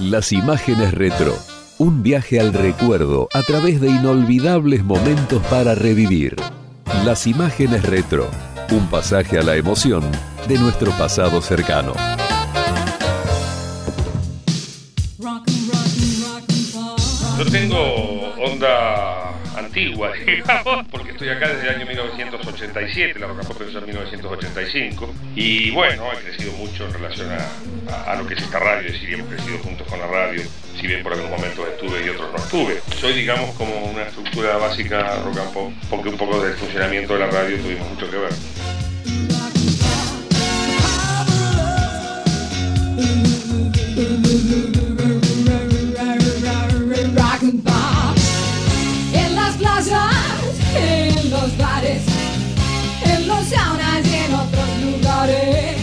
Las imágenes retro. Un viaje al recuerdo a través de inolvidables momentos para revivir. Las imágenes retro. Un pasaje a la emoción de nuestro pasado cercano. Yo tengo onda antigua, digamos, porque estoy acá desde el año 1987, la Rock and Pop empezó en 1985, y bueno, he crecido mucho en relación a, a, lo que es esta radio, es decir, hemos crecido juntos con la radio, si bien por algunos momentos estuve y otros no estuve. Soy, digamos, como una estructura básica rock and pop, porque un poco del funcionamiento de la radio tuvimos mucho que ver. Saunas y en otros lugares.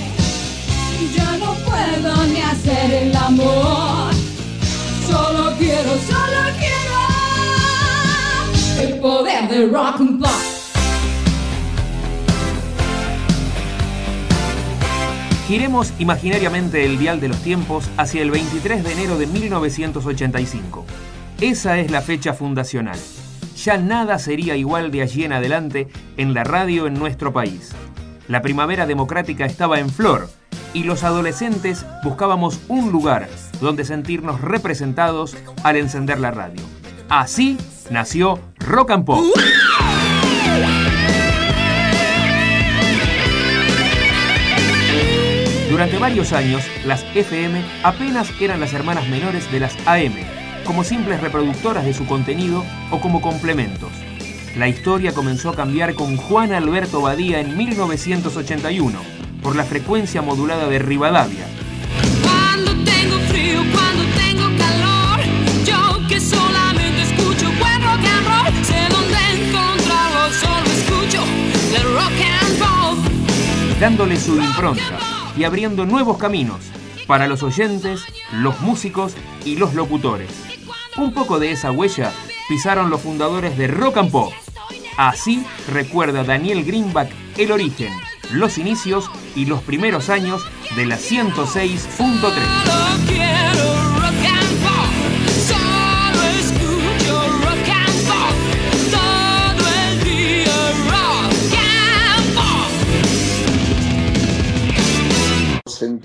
Ya no puedo ni hacer el amor. Solo quiero, solo quiero el poder del rock and pop. Giremos imaginariamente el dial de los tiempos hacia el 23 de enero de 1985. Esa es la fecha fundacional. Ya nada sería igual de allí en adelante en la radio en nuestro país. La primavera democrática estaba en flor y los adolescentes buscábamos un lugar donde sentirnos representados al encender la radio. Así nació Rock and Pop. Durante varios años, las FM apenas eran las hermanas menores de las AM, como simples reproductoras de su contenido o como complementos. La historia comenzó a cambiar con Juan Alberto Badía en 1981, por la frecuencia modulada de Rivadavia. Cuando tengo frío, cuando tengo calor, yo que solamente escucho buen rock and roll, sé dónde encontrarlo, solo escucho el rock and roll. dándole su impronta y abriendo nuevos caminos para los oyentes, los músicos y los locutores. Un poco de esa huella pisaron los fundadores de Rock and Pop. Así recuerda Daniel Greenback el origen, los inicios y los primeros años de la 106.3.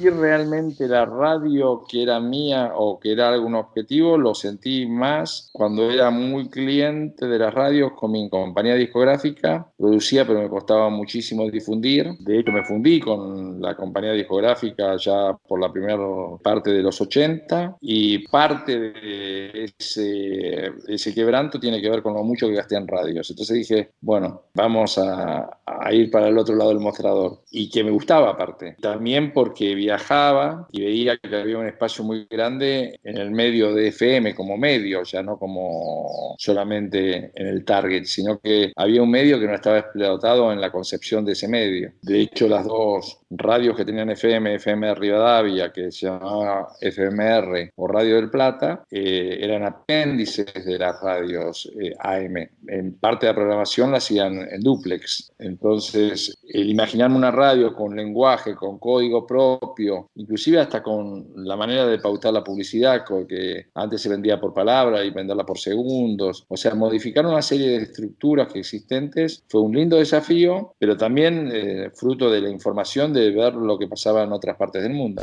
Sentir realmente la radio que era mía o que era algún objetivo, lo sentí más cuando era muy cliente de las radios con mi compañía discográfica. Producía, pero me costaba muchísimo difundir. De hecho, me fundí con la compañía discográfica ya por la primera parte de los 80 y parte de ese, ese quebranto tiene que ver con lo mucho que gasté en radios. Entonces dije, bueno, vamos a, a ir para el otro lado del mostrador. Y que me gustaba aparte. También porque viajaba y veía que había un espacio muy grande en el medio de FM como medio, ya no como solamente en el target, sino que había un medio que no estaba explotado en la concepción de ese medio. De hecho, las dos radios que tenían FM, FM Rivadavia, que se llamaba FMR o Radio del Plata, eh, eran apéndices de las radios eh, AM. En parte de la programación la hacían en duplex. Entonces, el imaginarme una radio con lenguaje, con código propio, inclusive hasta con la manera de pautar la publicidad, que antes se vendía por palabra y venderla por segundos, o sea, modificar una serie de estructuras que existentes fue un lindo desafío, pero también eh, fruto de la información de ver lo que pasaba en otras partes del mundo.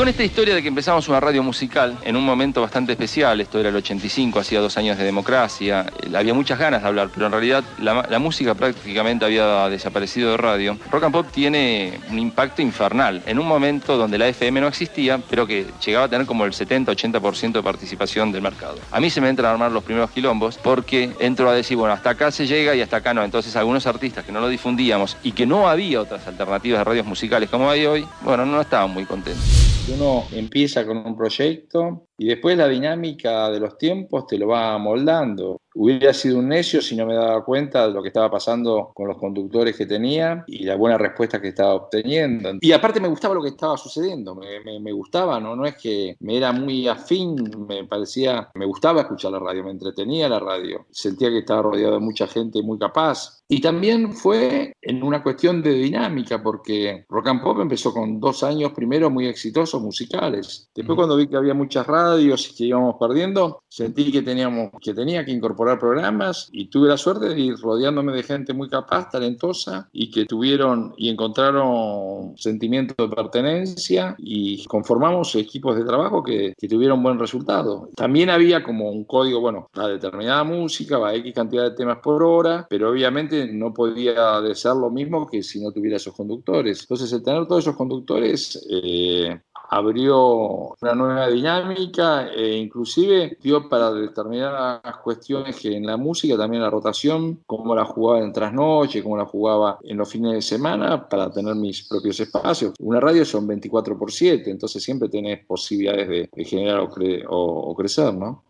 Con esta historia de que empezamos una radio musical en un momento bastante especial, esto era el 85, hacía dos años de democracia, eh, había muchas ganas de hablar, pero en realidad la, la música prácticamente había desaparecido de radio. Rock and Pop tiene un impacto infernal, en un momento donde la FM no existía, pero que llegaba a tener como el 70-80% de participación del mercado. A mí se me entran a armar los primeros quilombos porque entro a decir, bueno, hasta acá se llega y hasta acá no. Entonces algunos artistas que no lo difundíamos y que no había otras alternativas de radios musicales como hay hoy, bueno, no estaban muy contentos. Uno empieza con un proyecto y después la dinámica de los tiempos te lo va moldando. Hubiera sido un necio si no me daba cuenta de lo que estaba pasando con los conductores que tenía y la buena respuesta que estaba obteniendo. Y aparte me gustaba lo que estaba sucediendo, me, me- me gustaba, ¿no? no es que me era muy afín, me parecía, me gustaba escuchar la radio, me entretenía la radio, sentía que estaba rodeado de mucha gente muy capaz. Y también fue en una cuestión de dinámica, porque Rock and Pop empezó con dos años primero muy exitosos musicales. Después cuando vi que había muchas radios, radios y que íbamos perdiendo, sentí que teníamos que tenía que incorporar programas y tuve la suerte de ir rodeándome de gente muy capaz, talentosa y que tuvieron y encontraron sentimiento de pertenencia y conformamos equipos de trabajo que, que tuvieron buen resultado. También había como un código, bueno, a determinada música, va X cantidad de temas por hora, pero obviamente no podía ser lo mismo que si no tuviera esos conductores. Entonces, el tener todos esos conductores eh, abrió una nueva dinámica e inclusive dio para determinadas cuestiones que en la música también la rotación, cómo la jugaba en trasnoche, cómo la jugaba en los fines de semana para tener mis propios espacios. Una radio son 24 por 7, entonces siempre tenés posibilidades de, generar o- o crecer, ¿no?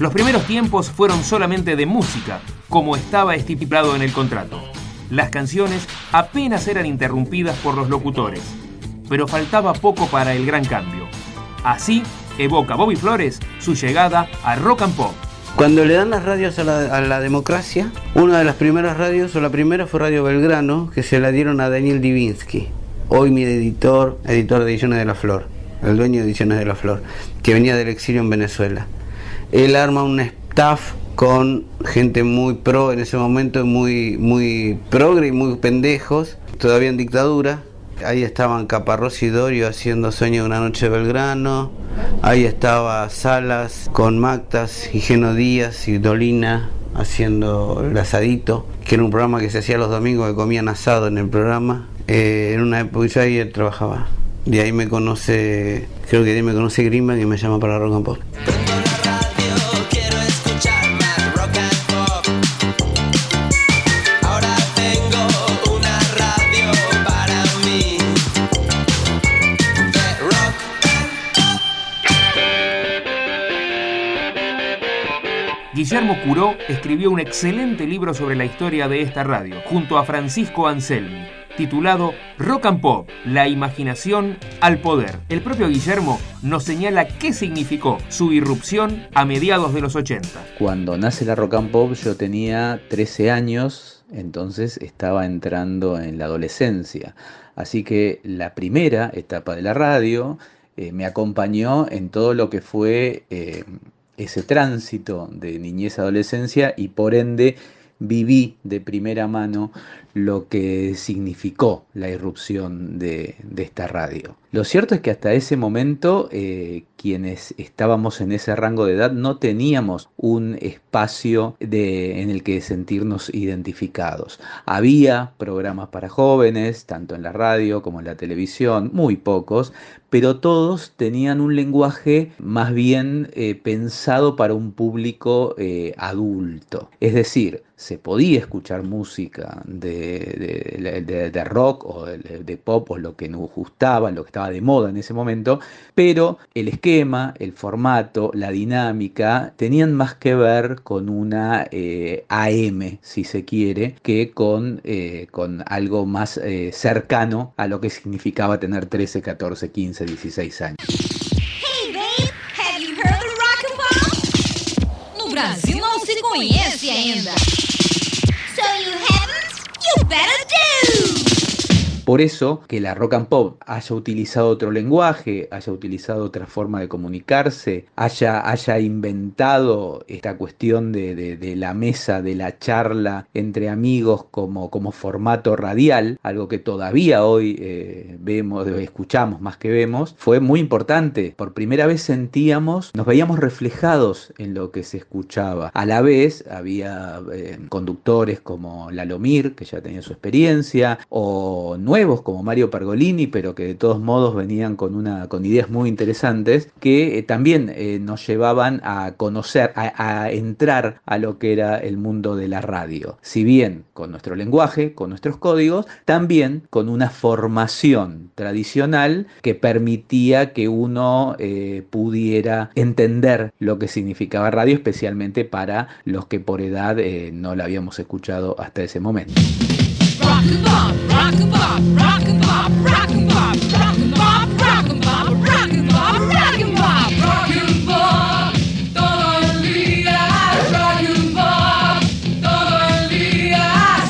Los primeros tiempos fueron solamente de música, como estaba estipulado en el contrato. Las canciones apenas eran interrumpidas por los locutores, pero faltaba poco para el gran cambio. Así evoca Bobby Flores su llegada a Rock and Pop. Cuando le dan las radios a la, democracia, una de las primeras radios, o la primera fue Radio Belgrano, que se la dieron a Daniel Divinsky, hoy mi editor, editor de Ediciones de la Flor, el dueño de Ediciones de la Flor, que venía del exilio en Venezuela. Él arma un staff con gente muy pro en ese momento, muy, muy progre y muy pendejos, todavía en dictadura. Ahí estaban Caparrós y Dorio haciendo Sueño de una noche de Belgrano. Ahí estaba Salas con Mactas, Higieno Díaz y Dolina haciendo el asadito, que era un programa que se hacía los domingos que comían asado en el programa. Eh, en una época yo ahí trabajaba. De ahí me conoce, creo que de ahí me conoce Greenback y me llama para Rock and Pop. Guillermo Curó escribió un excelente libro sobre la historia de esta radio, junto a Francisco Anselmi, titulado Rock and Pop, la imaginación al poder. El propio Guillermo nos señala qué significó su irrupción a mediados de los 80. Cuando nace la rock and pop yo tenía 13 años, entonces estaba entrando en la adolescencia. Así que la primera etapa de la radio eh, me acompañó en todo lo que fue eh, ese tránsito de niñez a adolescencia y por ende viví de primera mano lo que significó la irrupción de, esta radio. Lo cierto es que hasta ese momento eh, quienes estábamos en ese rango de edad no teníamos un espacio en el que sentirnos identificados. Había programas para jóvenes, tanto en la radio como en la televisión, muy pocos, pero todos tenían un lenguaje más bien eh, pensado para un público eh, adulto. Es decir, se podía escuchar música de, de, de, de rock o de, pop o lo que nos gustaba, lo que estaba de moda en ese momento, pero el esquema, el formato, la dinámica tenían más que ver con una eh, AM, si se quiere, que con, eh, con algo más eh, cercano a lo que significaba tener 13, 14, 15, 16 años. Hey babe, rock and? No Brasil não se conhece ainda. you better do! Por eso que la rock and pop haya utilizado otro lenguaje, haya utilizado otra forma de comunicarse, haya, haya inventado esta cuestión de, de, la mesa, de la charla entre amigos como, como formato radial, algo que todavía hoy eh, vemos, escuchamos más que vemos, fue muy importante. Por primera vez sentíamos, nos veíamos reflejados en lo que se escuchaba. A la vez había eh, conductores como Lalomir, que ya tenía su experiencia, o nuevos como Mario Pergolini, pero que de todos modos venían con, una, con ideas muy interesantes que eh, también eh, nos llevaban a conocer, a, entrar a lo que era el mundo de la radio. Si bien con nuestro lenguaje, con nuestros códigos, también con una formación tradicional que permitía que uno eh, pudiera entender lo que significaba radio, especialmente para los que por edad no la habíamos escuchado hasta ese momento.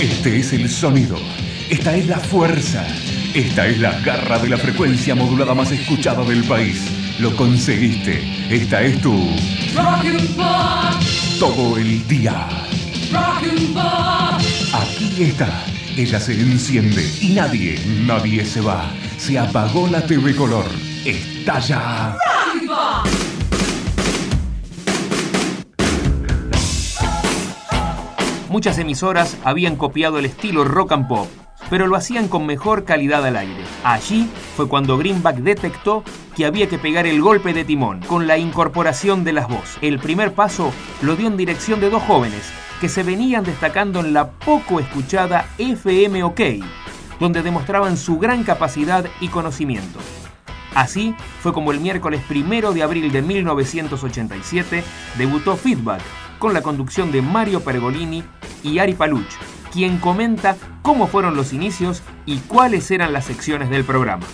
Este es el sonido, esta es la fuerza, esta es la garra de la frecuencia modulada más escuchada del país. Lo conseguiste, esta es tu... Todo el día. Rock and roll Aquí está. Ella se enciende y nadie, nadie se va. Se apagó la TV color. Estalla. Muchas emisoras habían copiado el estilo rock and pop, pero lo hacían con mejor calidad al aire. Allí fue cuando Greenback detectó que había que pegar el golpe de timón con la incorporación de las voces. El primer paso lo dio en dirección de dos jóvenes que se venían destacando en la poco escuchada FM OK, donde demostraban su gran capacidad y conocimiento. Así fue como el miércoles primero de abril de 1987 debutó Feedback con la conducción de Mario Pergolini y Ari Paluch, quien comenta cómo fueron los inicios y cuáles eran las secciones del programa.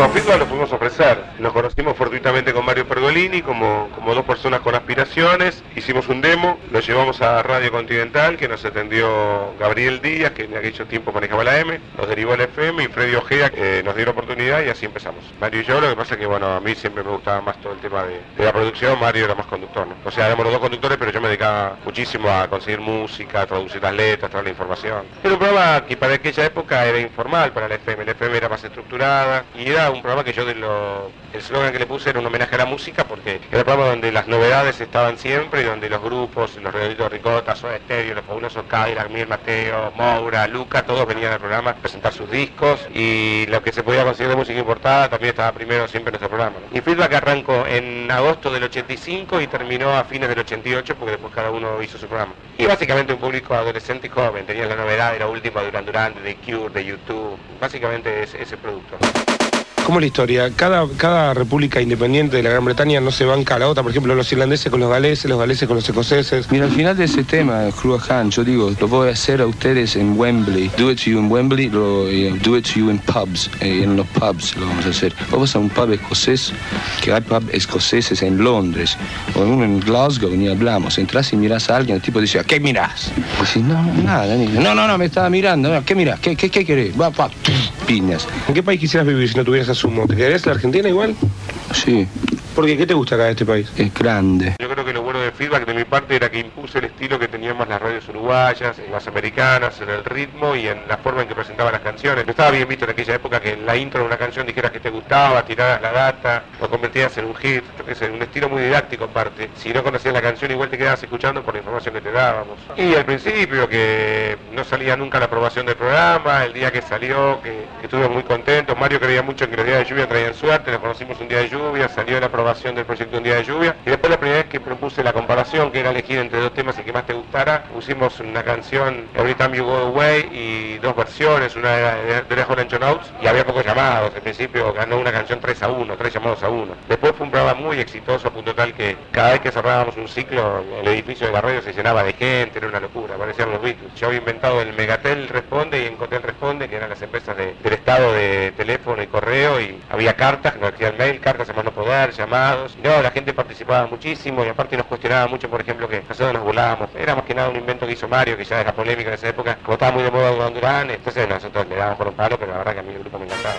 And roll. Con Feedback lo fuimos a ofrecer. Nos conocimos fortuitamente con Mario Pergolini como, como dos personas con aspiraciones. Hicimos un demo, lo llevamos a Radio Continental, que nos atendió Gabriel Díaz, que en aquellos tiempos manejaba la M, nos derivó al FM y Freddy Ojea que nos dio la oportunidad y así empezamos. Mario y yo, lo que pasa es que bueno, a mí siempre me gustaba más todo el tema de, de la producción, Mario era más conductor. ¿no? O sea, éramos los dos conductores, pero yo me dedicaba muchísimo a conseguir música, a traducir las letras, traer la información. Era un programa que para aquella época era informal para la FM, la FM era más estructurada y era un programa que yo de lo, el slogan que le puse era un homenaje a la música porque era un programa donde las novedades estaban siempre y donde los grupos, los redonditos Ricota, Soda Stereo, los fabulosos Cadillac, Miguel Mateo, Moura, Luca, todos venían al programa a presentar sus discos y lo que se podía conseguir de música importada también estaba primero siempre en nuestro programa. ¿no? Y Feedback arrancó en agosto del 85 y terminó a fines del 88 porque después cada uno hizo su programa. Y básicamente un público adolescente y joven, tenía la novedad de la última Duran Duran, de Cure, de YouTube, básicamente es ese producto. ¿Cómo es la historia? Cada, cada república independiente de la Gran Bretaña no se banca a la otra. Por ejemplo, los irlandeses con los galeses, los galeses con los escoceses. Mira, al final de ese tema, Cruahan, yo digo, lo voy a hacer a ustedes en Wembley. Do it to you en Wembley, lo, eh, do it to you en pubs. eh, en los pubs lo vamos a hacer. Vamos a un pub escocés, que hay pub escoceses en Londres, o en uno en Glasgow, ni hablamos. Entras y miras a alguien, el tipo dice, ¿a qué mirás? Dices, no, no, nada, ni- no, no, no, me estaba mirando. ¿Qué mirás? ¿Qué, qué, qué querés? Va, va, piñas. ¿En qué país quisieras vivir si no tuvieras a Sumo? ¿Te en la Argentina igual? Sí. ¿Por qué? ¿Qué te gusta acá de este país? Es grande. Yo creo del feedback de mi parte era que impuse el estilo que tenían más las radios uruguayas, en las americanas, en el ritmo y en la forma en que presentaban las canciones. No estaba bien visto en aquella época que en la intro de una canción dijeras que te gustaba, tiraras la data, lo convertías en un hit, yo qué un estilo muy didáctico aparte. Si no conocías la canción igual te quedabas escuchando por la información que te dábamos. Y al principio que no salía nunca la aprobación del programa, el día que salió, que, que estuve muy contento, Mario creía mucho en que los días de lluvia traían suerte, nos conocimos un día de lluvia, salió la aprobación del proyecto Un día de lluvia y después la primera vez que propuse la comparación, que era elegir entre dos temas y que más te gustara, pusimos una canción Every Time You Go Away y dos versiones, una de de Lancho Notes y había pocos llamados, al principio ganó una canción 3 a 1, 3 llamados a 1. Después fue un programa muy exitoso a punto tal que cada vez que cerrábamos un ciclo el edificio de la radio se llenaba de gente, era una locura, parecían los Beatles. Yo había inventado el Megatel Responde y Encotel Responde, que eran las empresas de- del estado de teléfono y correo y había cartas, nos hacían mail, cartas a mano poder, llamados. No, la gente participaba muchísimo y aparte nos cuestionaba mucho, por ejemplo, que nosotros nos burlábamos. Era más que nada un invento que hizo Mario, que ya era polémico en esa época, como estaba muy de moda Duran Duran, entonces nosotros le dábamos por un palo, pero la verdad que a mí el grupo me encantaba.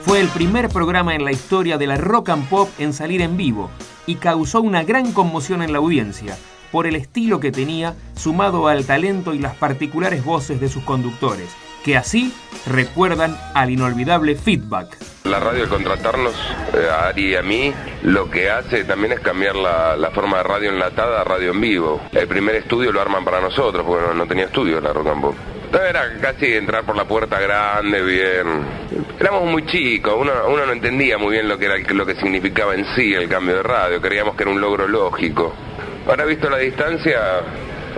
Fue el primer programa en la historia de la rock and pop en salir en vivo y causó una gran conmoción en la audiencia por el estilo que tenía sumado al talento y las particulares voces de sus conductores, que así recuerdan al inolvidable feedback. La radio al contratarnos, eh, a Ari y a mí, lo que hace también es cambiar la, forma de radio enlatada a radio en vivo. El primer estudio lo arman para nosotros, porque no, tenía estudio la Pop. Entonces Era casi entrar por la puerta grande, bien. Éramos muy chicos, uno, uno no entendía muy bien lo que era lo que significaba en sí el cambio de radio, creíamos que era un logro lógico. Ahora visto la distancia,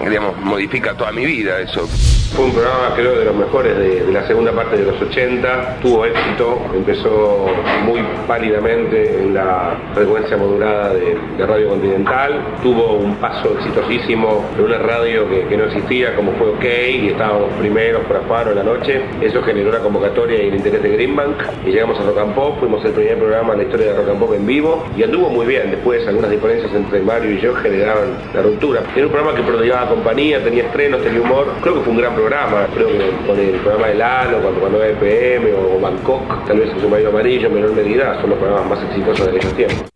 digamos, modifica toda mi vida eso. Fue un programa creo de los mejores de, la segunda parte de los 80, tuvo éxito, empezó muy pálidamente en la frecuencia modulada de, de Radio Continental, tuvo un paso exitosísimo en una radio que, que no existía como fue OK y estábamos primeros por Afaro en la noche, eso generó la convocatoria y el interés de Greenbank y llegamos a Rock and Pop, fuimos el primer programa en la historia de Rock and Pop en vivo y anduvo muy bien, después algunas diferencias entre Mario y yo generaban la ruptura. Era un programa que prodigaba compañía, tenía estrenos, tenía humor, creo que fue un gran programa, creo que con el programa de Lalo, cuando cuando EPM o Bangkok, tal vez el submarino amarillo en menor medida, son los programas más exitosos de aquellos tiempos.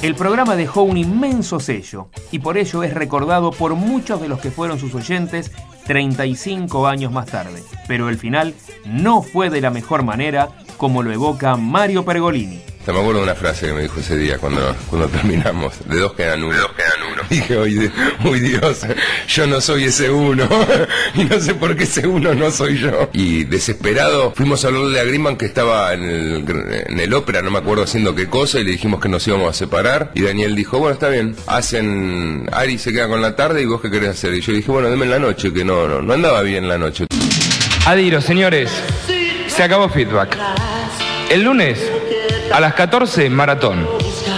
El programa dejó un inmenso sello y por ello es recordado por muchos de los que fueron sus oyentes 35 años más tarde. Pero el final no fue de la mejor manera como lo evoca Mario Pergolini. Se me acuerdo de una frase que me dijo ese día cuando, cuando terminamos. De dos quedan uno. De dos quedan uno. Dije, oye, uy Dios, yo no soy ese uno. y no sé por qué ese uno no soy yo. Y desesperado, fuimos a hablarle a Greenman que estaba en el, en el ópera, no me acuerdo haciendo qué cosa, y le dijimos que nos íbamos a separar. Y Daniel dijo, bueno, está bien. Hacen, Ari se queda con la tarde y vos qué querés hacer. Y yo dije, bueno, deme en la noche, que no, no, no andaba bien la noche. Adiro, señores, se acabó feedback. El lunes a las 14, maratón.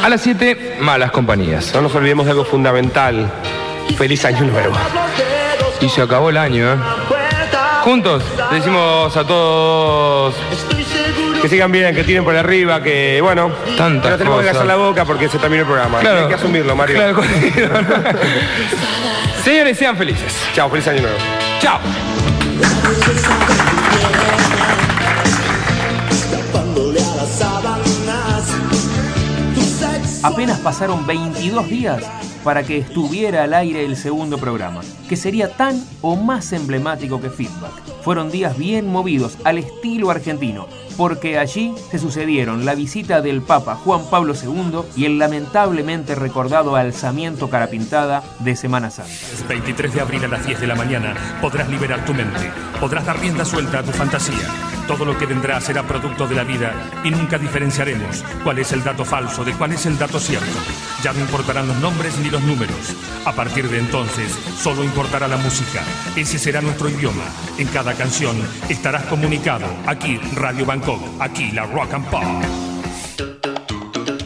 A las 7, malas compañías. No nos olvidemos de algo fundamental. Feliz año nuevo. Y se acabó el año, ¿eh? Juntos, le decimos a todos Que sigan bien, que tiren por arriba, que bueno. Tantas no tenemos que gastar la boca porque se terminó el programa. Claro. Hay que asumirlo, Mario. Claro. Señores, sean felices. Chao, feliz año nuevo. Chao. Apenas pasaron 22 días para que estuviera al aire el segundo programa, que sería tan o más emblemático que Feedback. Fueron días bien movidos al estilo argentino, porque allí se sucedieron la visita del Papa Juan Pablo II y el lamentablemente recordado alzamiento carapintada de Semana Santa. 23 de abril a las 10 de la mañana podrás liberar tu mente, podrás dar rienda suelta a tu fantasía. Todo lo que vendrá será producto de la vida y nunca diferenciaremos cuál es el dato falso de cuál es el dato cierto. Ya no importarán los nombres ni los números. A partir de entonces, solo importará la música. Ese será nuestro idioma. En cada canción estarás comunicado. Aquí Radio Bangkok, aquí la Rock and Pop.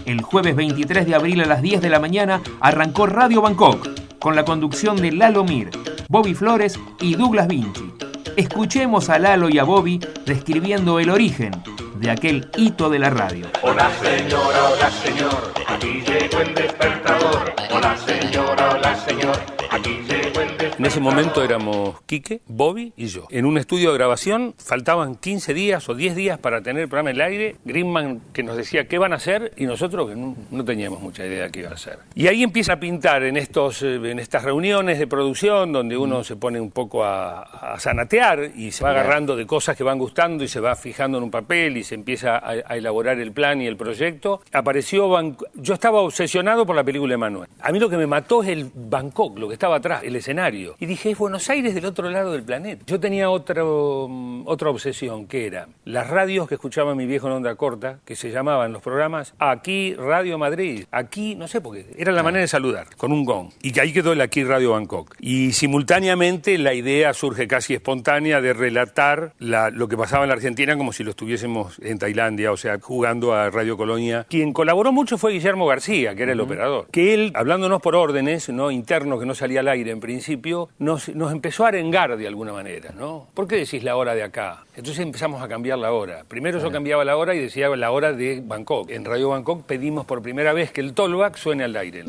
El jueves 23 de abril a las 10 de la mañana arrancó Radio Bangkok con la conducción de Lalo Mir, Bobby Flores y Douglas Vinci. Escuchemos a Lalo y a Bobby describiendo el origen de aquel hito de la radio. Hola señora, hola señor, aquí llegó el despertador. Hola señora, hola señor, aquí llegó el despertador. En ese momento éramos Quique, Bobby y yo. En un estudio de grabación faltaban 15 días o 10 días para tener el programa en el aire. Greenman que nos decía qué van a hacer y nosotros que no, no teníamos mucha idea de qué iba a hacer. Y ahí empieza a pintar en, estos, eh, en estas reuniones de producción donde uno se pone un poco a, a zanatear y se va agarrando de cosas que van gustando y se va fijando en un papel y se empieza a, a elaborar el plan y el proyecto. Apareció, Ban- yo estaba obsesionado por la película de Manuel. A mí lo que me mató es el Bangkok, lo que estaba atrás, el escenario. Y dije, es Buenos Aires del otro lado del planeta. Yo tenía otro, mm, otra obsesión, que era las radios que escuchaba mi viejo en onda corta, que se llamaban los programas Aquí Radio Madrid, aquí, no sé por qué, era la manera de saludar, con un gong. Y que ahí quedó el Aquí Radio Bangkok. Y simultáneamente la idea surge casi espontánea de relatar la- lo que pasaba en la Argentina como si lo estuviésemos en Tailandia, o sea, jugando a Radio Colonia. Quien colaboró mucho fue Guillermo García, que era el operador. Que él, hablándonos por órdenes, ¿no? internos que no salía al aire en principio, nos, nos empezó a arengar de alguna manera, ¿no? ¿Por qué decís la hora de acá? Entonces empezamos a cambiar la hora. Primero yo cambiaba la hora y decía la hora de Bangkok. En Radio Bangkok pedimos por primera vez que el tollback suene al aire.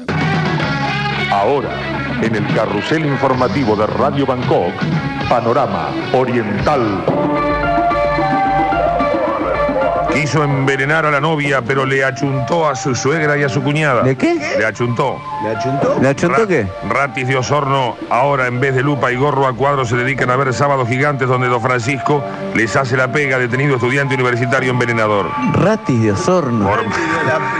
Ahora, en el carrusel informativo de Radio Bangkok, Panorama Oriental. Quiso envenenar a la novia, pero le achuntó a su suegra y a su cuñada. ¿De qué? Le achuntó. ¿Le achuntó? ¿Le achuntó qué? Ratis de Osorno, ahora en vez de lupa y gorro a cuadro se dedican a ver sábados gigantes donde Don Francisco les hace la pega, detenido estudiante universitario envenenador. Ratis de Osorno.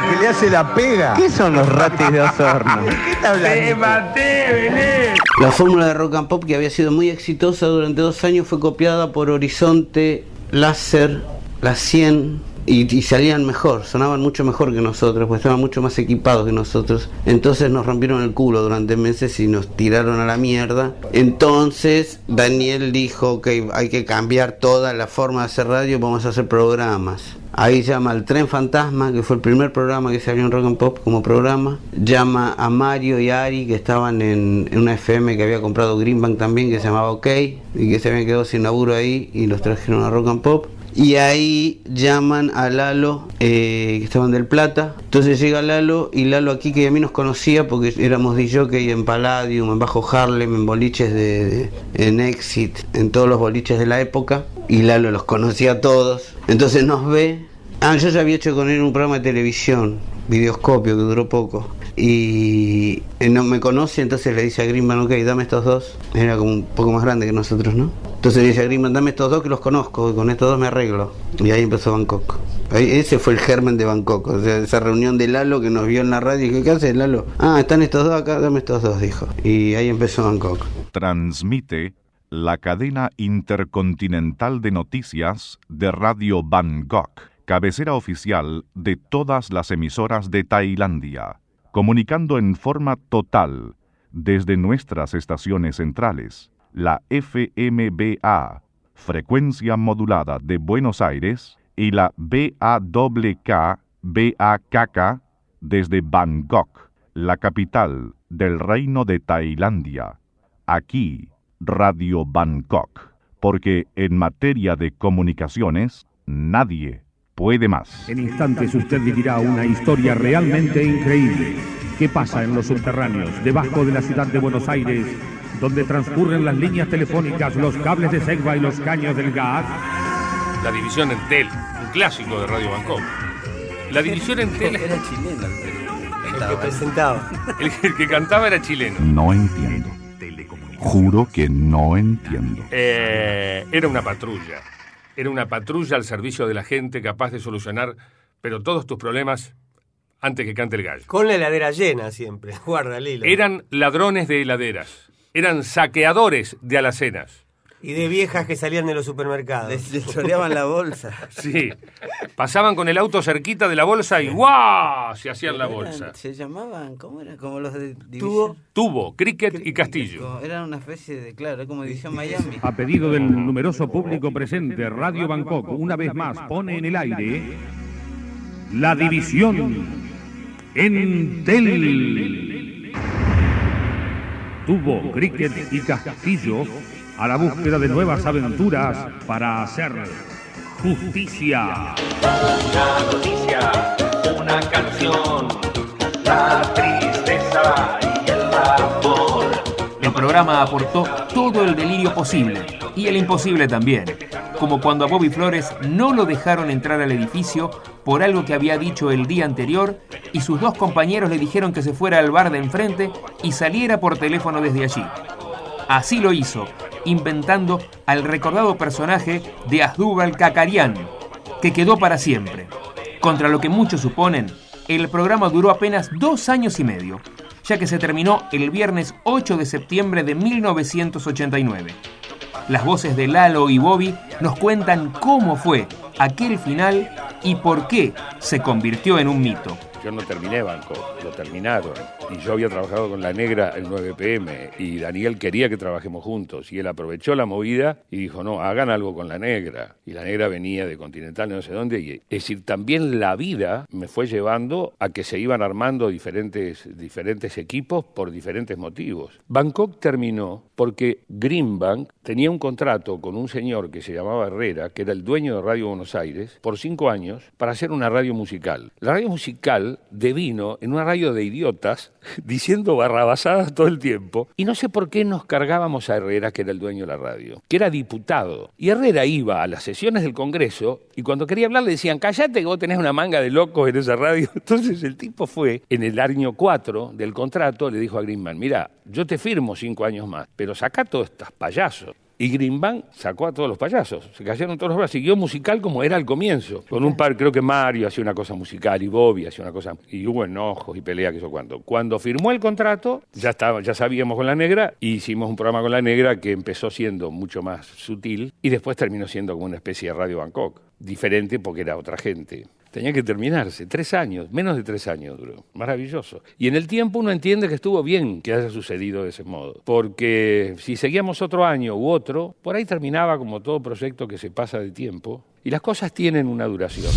que le hace la pega. ¿Qué son los ratis de Osorno? Te maté, Belén. La fórmula de rock and pop que había sido muy exitosa durante dos años fue copiada por Horizonte, Láser, La 100, y, salían mejor, sonaban mucho mejor que nosotros, pues estaban mucho más equipados que nosotros. Entonces nos rompieron el culo durante meses y nos tiraron a la mierda. Entonces Daniel dijo que hay que cambiar toda la forma de hacer radio, vamos a hacer programas. Ahí llama al Tren Fantasma, que fue el primer programa que salió en Rock and Pop como programa. Llama a Mario y Ari, que estaban en, en una FM que había comprado Greenbank también, que se llamaba OK, y que se habían quedado sin laburo ahí, y los trajeron a Rock and Pop. Y ahí llaman a Lalo, eh, que estaban del Plata. Entonces llega Lalo, y Lalo aquí que a mí nos conocía porque éramos DJ en Palladium, en Bajo Harlem, en boliches de, de- en Exit, en todos los boliches de la época. Y Lalo los conocía a todos. Entonces nos ve. Ah, yo ya había hecho con él un programa de televisión, videoscopio, que duró poco. Y él no me conoce, entonces le dice a Greenman, ok, dame estos dos. Era como un poco más grande que nosotros, ¿no? Entonces le dice a Greenman, dame estos dos que los conozco, y con estos dos me arreglo. Y ahí empezó Bangkok. Ese fue el germen de Bangkok, o sea, esa reunión de Lalo que nos vio en la radio y dijo, ¿qué haces Lalo? Ah, están estos dos acá, dame estos dos, dijo. Y ahí empezó Bangkok. Transmite la cadena intercontinental de noticias de Radio Bangkok, cabecera oficial de todas las emisoras de Tailandia, comunicando en forma total desde nuestras estaciones centrales, la FMBA, frecuencia modulada de Buenos Aires, y la BAWK, BAKK, desde Bangkok, la capital del Reino de Tailandia. Aquí, Radio Bangkok, porque en materia de comunicaciones, nadie puede más. En instantes usted vivirá una historia realmente increíble. ¿Qué pasa en los subterráneos, debajo de la ciudad de Buenos Aires, donde transcurren las líneas telefónicas, los cables de Segva y los caños del gas? La división Entel, un clásico de Radio Bangkok. La división Entel. Era chileno el que presentaba. El, el que cantaba era chileno. No entiendo. Juro que no entiendo. Eh, era una patrulla. Era una patrulla al servicio de la gente capaz de solucionar, pero todos tus problemas antes que cante el gallo. Con la heladera llena siempre. Guarda, Lilo. Eran ladrones de heladeras. Eran saqueadores de alacenas. Y de viejas que salían de los supermercados. Le choreaban la bolsa. Sí. Pasaban con el auto cerquita de la bolsa y ¡guau! Se hacían la bolsa. Se llamaban, ¿cómo era? Como los de Tubo. Tubo, cricket y castillo. Era una especie de, claro, como división Miami. A pedido del numeroso público presente, Radio Bangkok una vez más pone en el aire la división Entel. Tuvo cricket y castillo a la búsqueda de nuevas aventuras para hacer justicia. Una noticia, una canción, la tristeza y el amor. El programa aportó todo el delirio posible y el imposible también, como cuando a Bobby Flores no lo dejaron entrar al edificio por algo que había dicho el día anterior y sus dos compañeros le dijeron que se fuera al bar de enfrente y saliera por teléfono desde allí. Así lo hizo, inventando al recordado personaje de Asdrúbal Kakarian, que quedó para siempre. Contra lo que muchos suponen, el programa duró apenas dos años y medio, ya que se terminó el viernes 8 de septiembre de 1989. Las voces de Lalo y Bobby nos cuentan cómo fue aquel final y por qué se convirtió en un mito. Yo no terminé banco, lo terminaron. Y yo había trabajado con la negra el 9 pm y Daniel quería que trabajemos juntos. Y él aprovechó la movida y dijo, no, hagan algo con la negra. Y la negra venía de Continental, no sé dónde. Y, es decir, también la vida me fue llevando a que se iban armando diferentes, diferentes equipos por diferentes motivos. Bangkok terminó porque Greenbank tenía un contrato con un señor que se llamaba Herrera, que era el dueño de Radio Buenos Aires, por cinco años, para hacer una radio musical. La radio musical devino en una radio de idiotas diciendo barrabasadas todo el tiempo. Y no sé por qué nos cargábamos a Herrera, que era el dueño de la radio, que era diputado. Y Herrera iba a las sesiones del Congreso y cuando quería hablar le decían, cállate vos tenés una manga de locos en esa radio. Entonces el tipo fue, en el año 4 del contrato, le dijo a Greenman, mira, yo te firmo cinco años más, pero saca todos estos payasos. Y Greenbank sacó a todos los payasos, se cayeron todos los brazos, siguió musical como era al comienzo, con un par, creo que Mario hacía una cosa musical y Bobby hacía una cosa, y hubo enojos y pelea, que eso cuando. Cuando firmó el contrato, ya estaba, ya sabíamos con la negra, y hicimos un programa con la negra que empezó siendo mucho más sutil y después terminó siendo como una especie de Radio Bangkok. Diferente porque era otra gente. Tenía que terminarse, tres años, menos de tres años duró, maravilloso. Y en el tiempo uno entiende que estuvo bien que haya sucedido de ese modo, porque si seguíamos otro año u otro, por ahí terminaba como todo proyecto que se pasa de tiempo, y las cosas tienen una duración.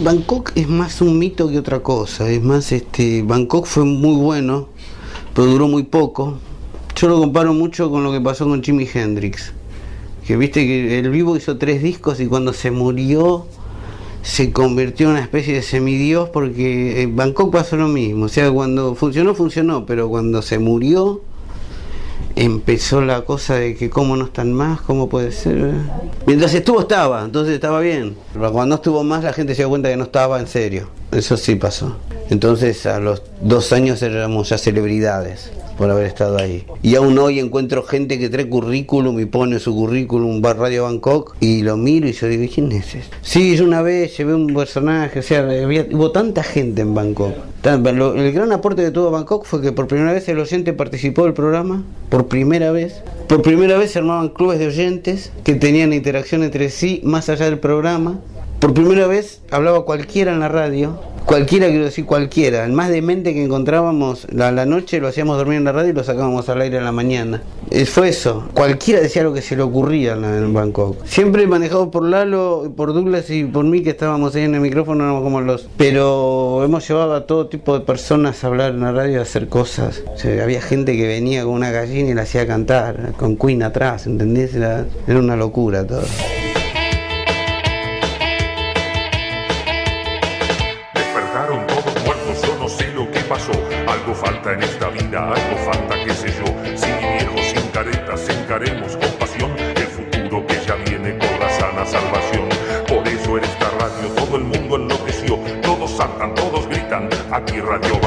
Bangkok es más un mito que otra cosa, es más, este, Bangkok fue muy bueno, pero duró muy poco. Yo lo comparo mucho con lo que pasó con Jimi Hendrix, que viste que el vivo hizo tres discos y cuando se murió se convirtió en una especie de semidios porque en Bangkok pasó lo mismo, o sea, cuando funcionó, funcionó, pero cuando se murió empezó la cosa de que cómo no están más, cómo puede ser. Mientras estuvo estaba, entonces estaba bien. Pero cuando no estuvo más la gente se dio cuenta que no estaba en serio. Eso sí pasó. Entonces a los dos años éramos ya celebridades por haber estado ahí. Y aún hoy encuentro gente que trae currículum y pone su currículum va Radio Bangkok y lo miro y yo digo, ¿quién es ese? Sí, yo una vez llevé un personaje, o sea, había, hubo tanta gente en Bangkok. El gran aporte que tuvo Bangkok fue que por primera vez el oyente participó del programa, por primera vez. Por primera vez se armaban clubes de oyentes que tenían interacción entre sí más allá del programa. Por primera vez hablaba cualquiera en la radio, cualquiera quiero decir cualquiera, el más demente que encontrábamos a la noche lo hacíamos dormir en la radio y lo sacábamos al aire en la mañana. Eh, fue eso, cualquiera decía lo que se le ocurría en, en Bangkok. Siempre manejado por Lalo, por Douglas y por mí que estábamos ahí en el micrófono éramos como los... Pero hemos llevado a todo tipo de personas a hablar en la radio, a hacer cosas. O sea, había gente que venía con una gallina y la hacía cantar, con Queen atrás, ¿entendés? Era, era una locura todo. Falta en esta vida, algo falta, qué sé yo. Sin viejos, sin caretas, encaremos con pasión el futuro que ya viene con la sana salvación. Por eso en esta radio todo el mundo enloqueció. Todos saltan, todos gritan, aquí Radio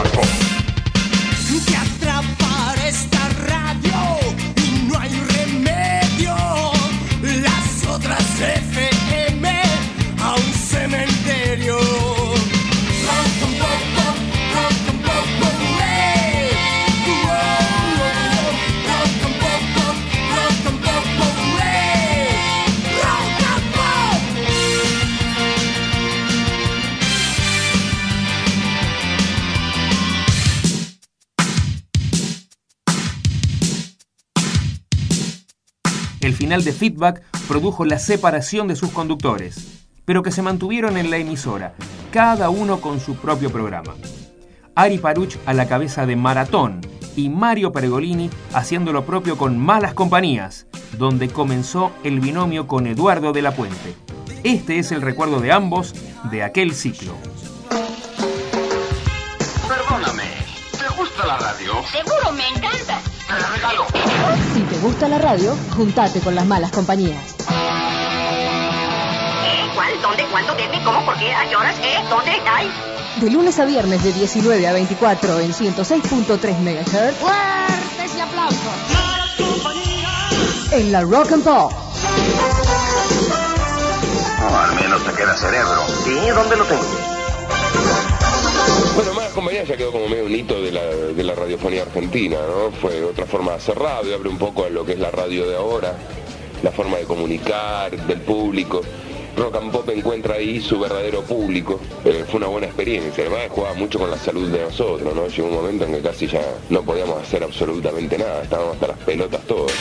El final de Feedback produjo la separación de sus conductores, pero que se mantuvieron en la emisora, cada uno con su propio programa. Ari Paruch a la cabeza de Maratón y Mario Pergolini haciendo lo propio con Malas Compañías, donde comenzó el binomio con Eduardo de la Puente. Este es el recuerdo de ambos de aquel ciclo. Perdóname, ¿te gusta la radio? Seguro, me encanta. Si te gusta la radio, juntate con las malas compañías. ¿Cuál? ¿Dónde? ¿Cuándo? ¿Dónde? ¿Cómo? ¿Por qué? ¿A qué horas? ¿Eh? ¿Dónde? ¿Ay? De lunes a viernes de 19 a 24 en 106.3 MHz. ¡Fuertes y aplausos! En la Rock and Pop. Oh, al menos te queda cerebro. ¿Sí? ¿Dónde lo tengo? Bueno, Malas Compañías ya quedó como medio un hito de la, de la radiofonía argentina, ¿no? Fue otra forma de hacer radio, abre un poco a lo que es la radio de ahora, la forma de comunicar, del público. Rock and Pop encuentra ahí su verdadero público. Eh, fue una buena experiencia. Además jugaba mucho con la salud de nosotros, ¿no? Llegó un momento en que casi ya no podíamos hacer absolutamente nada. Estábamos hasta las pelotas todos.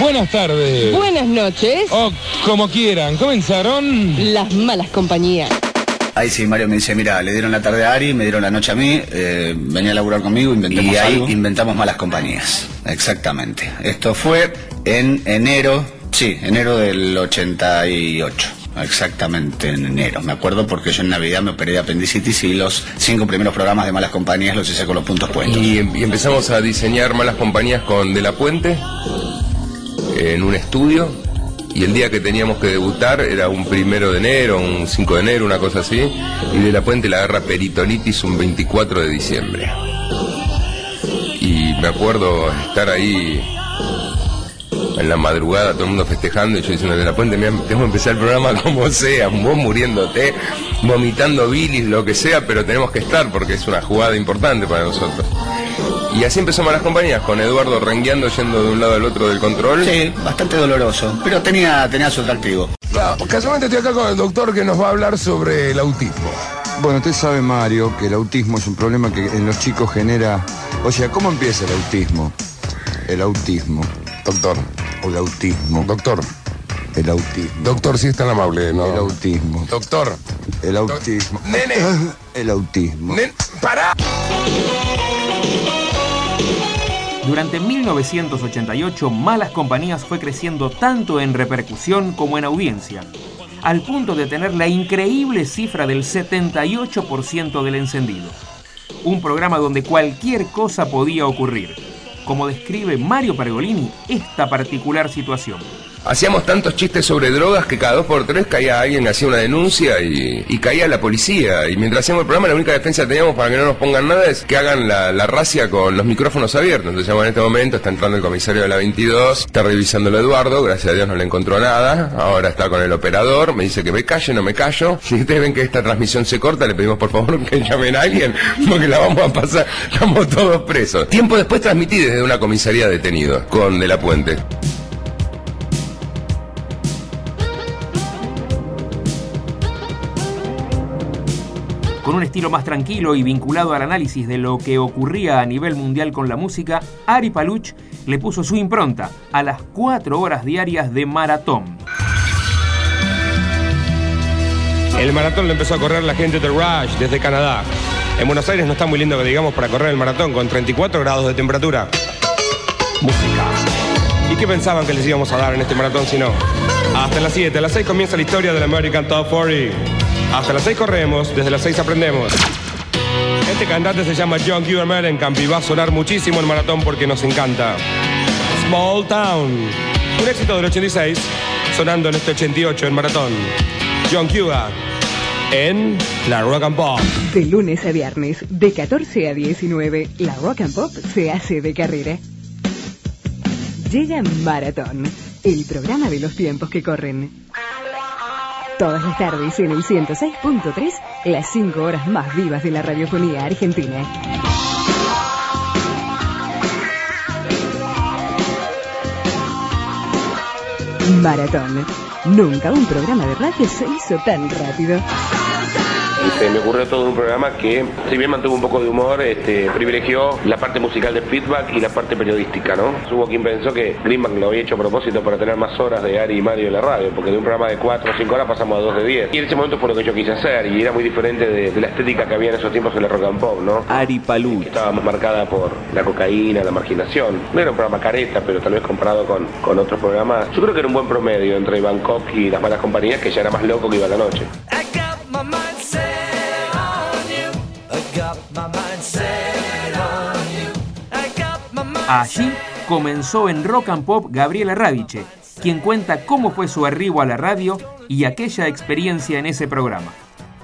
Buenas tardes. Buenas noches. O como quieran, comenzaron. Las malas compañías. Ahí sí, Mario me dice, mira, le dieron la tarde a Ari, me dieron la noche a mí, eh, venía a laburar conmigo, inventamos y ahí algo. inventamos malas compañías. Exactamente. Esto fue en enero, sí, enero del 88. Exactamente, en enero. Me acuerdo porque yo en Navidad me operé de apendicitis y los cinco primeros programas de malas compañías los hice con los puntos puestos. Y, em- y empezamos a diseñar malas compañías con De La Puente en un estudio. Y el día que teníamos que debutar era un primero de enero, un 5 de enero, una cosa así. Y De La Puente la agarra peritonitis un 24 de diciembre. Y me acuerdo estar ahí en la madrugada, todo el mundo festejando y yo diciendo de la puente, mira, tenemos que empezar el programa como sea, vos muriéndote, vomitando bilis, lo que sea, pero tenemos que estar porque es una jugada importante para nosotros. Y así empezó Malas Compañías, con Eduardo rengueando, yendo de un lado al otro del control. Sí, bastante doloroso, pero tenía, tenía su atractivo. Casualmente estoy acá con el doctor que nos va a hablar sobre el autismo. Bueno, usted sabe, Mario, que el autismo es un problema que en los chicos genera... O sea, ¿cómo empieza el autismo? El autismo. Doctor. O el autismo. Doctor. El autismo. Doctor, si es tan amable, ¿no? El autismo. Doctor. El autismo. Nene. El autismo. Nen, ¡Para! Durante 1988, Malas Compañías fue creciendo tanto en repercusión como en audiencia, al punto de tener la increíble cifra del 78% del encendido. Un programa donde cualquier cosa podía ocurrir, como describe Mario Pergolini esta particular situación. Hacíamos tantos chistes sobre drogas que cada dos por tres caía alguien, hacía una denuncia y, caía la policía. Y mientras hacíamos el programa, la única defensa que teníamos para que no nos pongan nada es que hagan la, la racia con los micrófonos abiertos. Entonces, bueno, en este momento está entrando el comisario de la 22, está revisándolo Eduardo, gracias a Dios no le encontró nada. Ahora está con el operador, me dice que me calle, no me callo. Si ustedes ven que esta transmisión se corta, le pedimos por favor que llamen a alguien, porque la vamos a pasar, estamos todos presos. Tiempo después transmití desde una comisaría detenido, con De la Puente. Con un estilo más tranquilo y vinculado al análisis de lo que ocurría a nivel mundial con la música, Ari Paluch le puso su impronta a las cuatro horas diarias de maratón. El maratón lo empezó a correr la gente de Rush desde Canadá. En Buenos Aires no está muy lindo que digamos para correr el maratón con 34 grados de temperatura. Música. ¿Y qué pensaban que les íbamos a dar en este maratón si no? Hasta las 7, a las 6 comienza la historia del American Top 40. Hasta las 6 corremos, desde las 6 aprendemos. Este cantante se llama John. Mellencamp y va a sonar muchísimo el maratón porque nos encanta. Small Town. Un éxito del 86, sonando en este 88 en maratón. John Cuba en la Rock and Pop. De lunes a viernes, de 14 a 19, la Rock and Pop se hace de carrera. Llega Maratón, el programa de los tiempos que corren. Todas las tardes en el 106.3, las 5 horas más vivas de la radiofonía argentina. Maratón. Nunca un programa de radio se hizo tan rápido. Se me ocurrió todo un programa que, si bien mantuvo un poco de humor, este, privilegió la parte musical de feedback y la parte periodística, ¿no? Hubo quien pensó que Greenback lo había hecho a propósito para tener más horas de Ari y Mario en la radio, porque de un programa de 4 o 5 horas pasamos a 2 de 10. Y en ese momento fue lo que yo quise hacer, y era muy diferente de, de la estética que había en esos tiempos en la rock and pop, ¿no? Ari Palú. Estaba más marcada por la cocaína, la marginación. No era un programa careta, pero tal vez comparado con, con otros programas, yo creo que era un buen promedio entre Bangkok y las malas compañías, que ya era más loco que iba a la noche. Allí comenzó en Rock and Pop Gabriela Radiche, quien cuenta cómo fue su arribo a la radio y aquella experiencia en ese programa.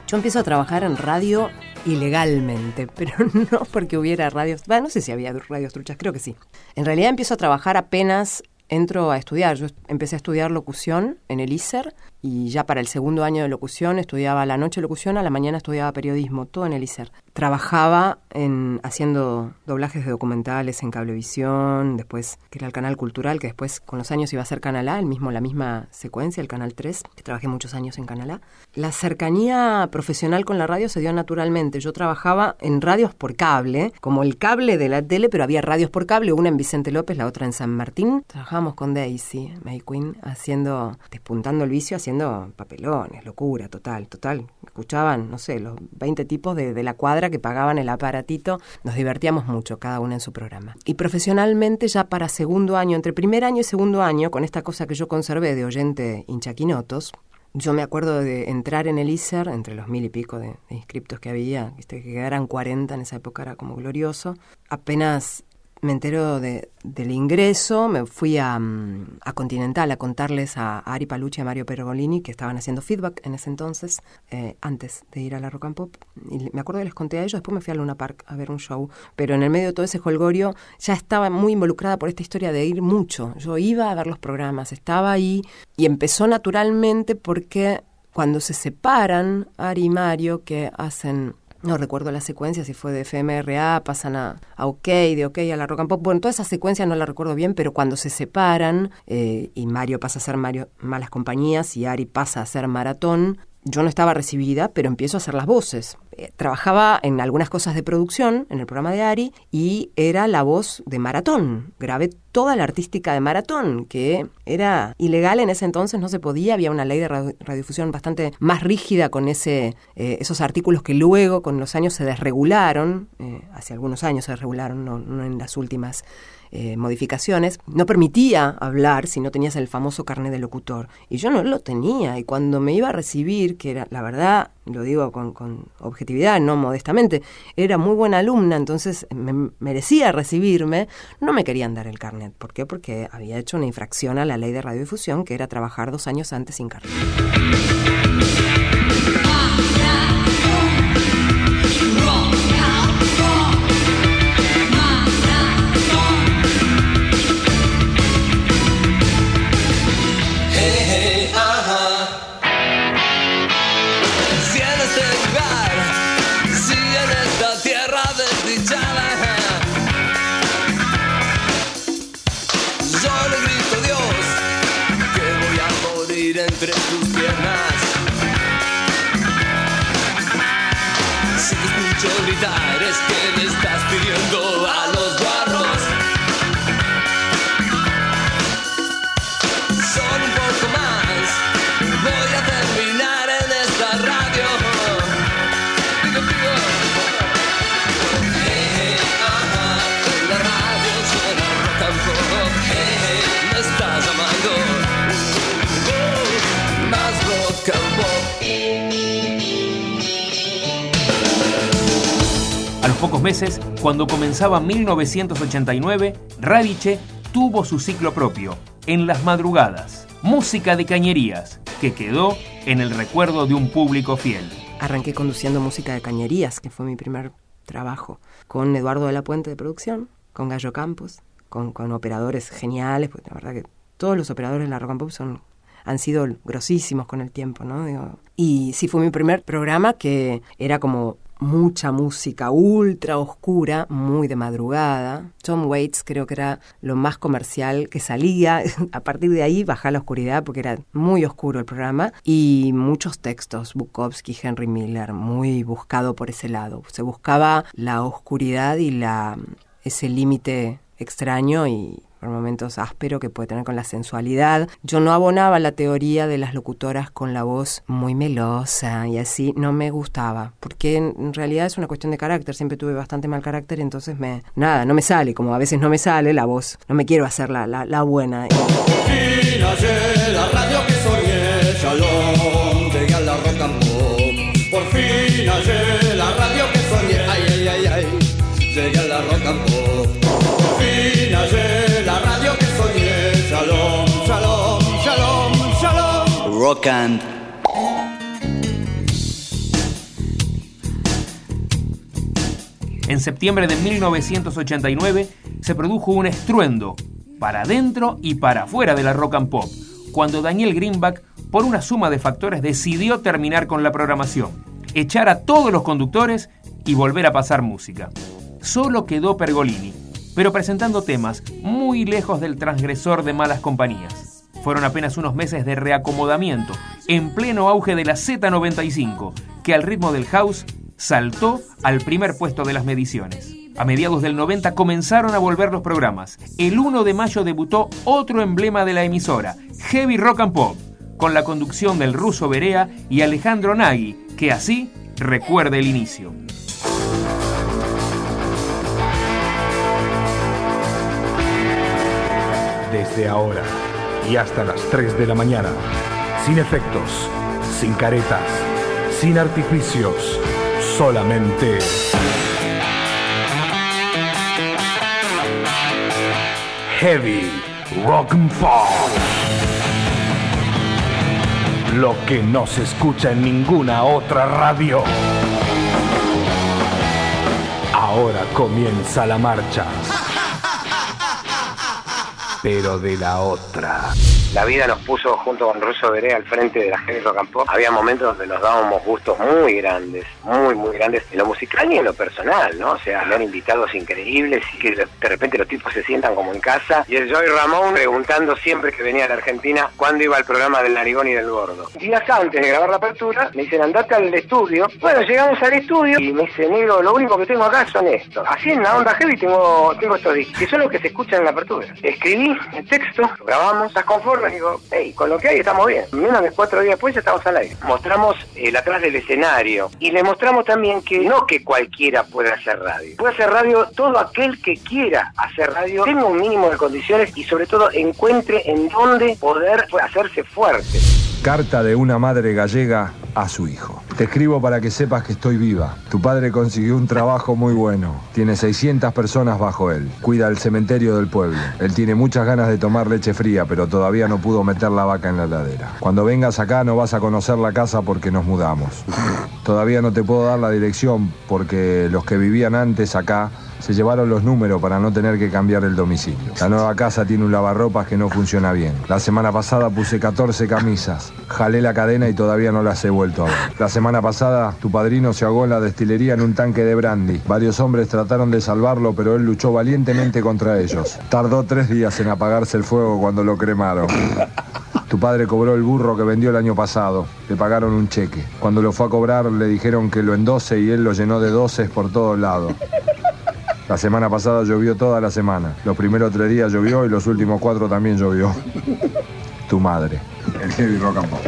Yo empiezo a trabajar en radio ilegalmente, pero no porque hubiera radios. Bueno, no sé si había radios truchas, creo que sí. En realidad empiezo a trabajar apenas entro a estudiar. Yo empecé a estudiar locución en el ISER y ya para el segundo año de locución estudiaba la noche locución, a la mañana estudiaba periodismo, todo en el. Trabajaba en haciendo doblajes de documentales en Cablevisión, después que era el canal cultural, que después con los años iba a ser Canal A, el mismo, la misma secuencia, el Canal 3, que trabajé muchos años en Canal A. La cercanía profesional con la radio se dio naturalmente. Yo trabajaba en radios por cable, como el cable de la tele, pero había radios por cable, una en Vicente López, la otra en San Martín. Trabajábamos con Daisy, May Queen, haciendo, despuntando el vicio, haciendo papelones, locura, total, total. Escuchaban, no sé, los 20 tipos de, de la cuadra que pagaban el aparatito. Nos divertíamos mucho, cada uno en su programa. Y profesionalmente, ya para segundo año, entre primer año y segundo año, con esta cosa que yo conservé de oyente hinchaquinotos, yo me acuerdo de entrar en el ISER, entre los mil y pico de, inscriptos que había, que quedaran 40 en esa época era como glorioso. Apenas me entero de- del ingreso, me fui a, mm, Continental a contarles a Ari Palucci y a Mario Pergolini que estaban haciendo feedback en ese entonces, eh, antes de ir a la Rock and Pop. Y me acuerdo que les conté a ellos, después me fui a Luna Park a ver un show. Pero en el medio de todo ese holgorio ya estaba muy involucrada por esta historia de ir mucho. Yo iba a ver los programas, estaba ahí y empezó naturalmente porque cuando se separan Ari y Mario, que hacen no recuerdo la secuencia, si fue de FMRA, pasan a, a OK, de OK a la Rock and Pop. Bueno, toda esa secuencia no la recuerdo bien, pero cuando se separan eh, y Mario pasa a ser Mario Malas Compañías y Ari pasa a ser Maratón, yo no estaba recibida, pero empiezo a hacer las voces. Eh, trabajaba en algunas cosas de producción en el programa de Ari y era la voz de Maratón. Grabé toda la artística de Maratón, que era ilegal en ese entonces, no se podía, había una ley de radio- radiodifusión bastante más rígida con ese, eh, esos artículos que luego con los años se desregularon, eh, hace algunos años se desregularon, no, en las últimas modificaciones, no permitía hablar si no tenías el famoso carnet de locutor. Y yo no lo tenía. Y cuando me iba a recibir, que era, la verdad, lo digo con, con no modestamente, era muy buena alumna, entonces me merecía recibirme, no me querían dar el carnet. ¿Por qué? Porque había hecho una infracción a la ley de radiodifusión, que era trabajar dos años antes sin carnet. Pocos meses, cuando comenzaba 1989, Radiche tuvo su ciclo propio, En las Madrugadas, música de cañerías, que quedó en el recuerdo de un público fiel. Arranqué conduciendo música de cañerías, que fue mi primer trabajo, con Eduardo de la Puente de producción, con Gallo Campos, con, operadores geniales, porque la verdad que todos los operadores de la Rock and Pop son, han sido grosísimos con el tiempo, ¿no? Y sí fue mi primer programa que era como mucha música ultra oscura, muy de madrugada. Tom Waits creo que era lo más comercial que salía. A partir de ahí bajá la oscuridad porque era muy oscuro el programa. Y muchos textos, Bukowski, Henry Miller, muy buscado por ese lado. Se buscaba la oscuridad y la ese límite extraño y momentos áspero que puede tener con la sensualidad. Yo no abonaba la teoría de las locutoras con la voz muy melosa y así, no me gustaba, porque en realidad es una cuestión de carácter, siempre tuve bastante mal carácter, entonces me, nada, no me sale, como a veces no me sale la voz, no me quiero hacer la, la, buena. Rock and En septiembre de 1989 se produjo un estruendo para dentro y para afuera de la rock and pop, cuando Daniel Greenback, por una suma de factores, decidió terminar con la programación, echar a todos los conductores y volver a pasar música. Solo quedó Pergolini, pero presentando temas muy lejos del transgresor de malas compañías. Fueron apenas unos meses de reacomodamiento, en pleno auge de la Z95, que al ritmo del house saltó al primer puesto de las mediciones. A mediados del 90 comenzaron a volver los programas. El 1 de mayo debutó otro emblema de la emisora, Heavy Rock and Pop, con la conducción del ruso Berea y Alejandro Nagui, que así recuerda el inicio. Desde ahora y hasta las 3 de la mañana, sin efectos, sin caretas, sin artificios, solamente Heavy Rock and Pop. Lo que no se escucha en ninguna otra radio. Ahora comienza la marcha. Pero de la otra. La vida nos puso junto con Russo Veré al frente de la and Pop. Había momentos donde nos dábamos gustos muy grandes, muy, muy grandes, en lo musical y en lo personal, ¿no? O sea, habían invitados increíbles y que de repente los tipos se sientan como en casa. Y el Joy Ramón preguntando siempre que venía a la Argentina cuándo iba el programa del Narigón y del Gordo. Días antes de grabar la apertura, me dicen, andate al estudio. Bueno, llegamos al estudio y me dice, negro, lo único que tengo acá son estos. Así en la onda heavy tengo, tengo estos discos, que son los que se escuchan en la apertura. Escribí el texto, grabamos, ¿estás conforme? Digo, hey, con lo que hay estamos bien. Menos de cuatro días después ya estamos al aire. Mostramos el atrás del escenario y le mostramos también que no que cualquiera puede hacer radio. Puede hacer radio todo aquel que quiera hacer radio, tenga un mínimo de condiciones y sobre todo encuentre en dónde poder hacerse fuerte. Carta de una madre gallega a su hijo. Te escribo para que sepas que estoy viva. Tu padre consiguió un trabajo muy bueno. Tiene 600 personas bajo él. Cuida el cementerio del pueblo. Él tiene muchas ganas de tomar leche fría, pero todavía no pudo meter la vaca en la ladera. Cuando vengas acá no vas a conocer la casa porque nos mudamos. Todavía no te puedo dar la dirección porque los que vivían antes acá se llevaron los números para no tener que cambiar el domicilio. La nueva casa tiene un lavarropas que no funciona bien. La semana pasada puse 14 camisas, jalé la cadena y todavía no las he vuelto a ver. La semana pasada tu padrino se ahogó en la destilería en un tanque de brandy. Varios hombres trataron de salvarlo, pero él luchó valientemente contra ellos. Tardó tres días en apagarse el fuego cuando lo cremaron. Tu padre cobró el burro que vendió el año pasado. Le pagaron un cheque. Cuando lo fue a cobrar le dijeron que lo endose y él lo llenó de doces por todos lados. La semana pasada llovió toda la semana. Los primeros tres días llovió y los últimos cuatro también llovió. Tu madre. El heavy rock and pop.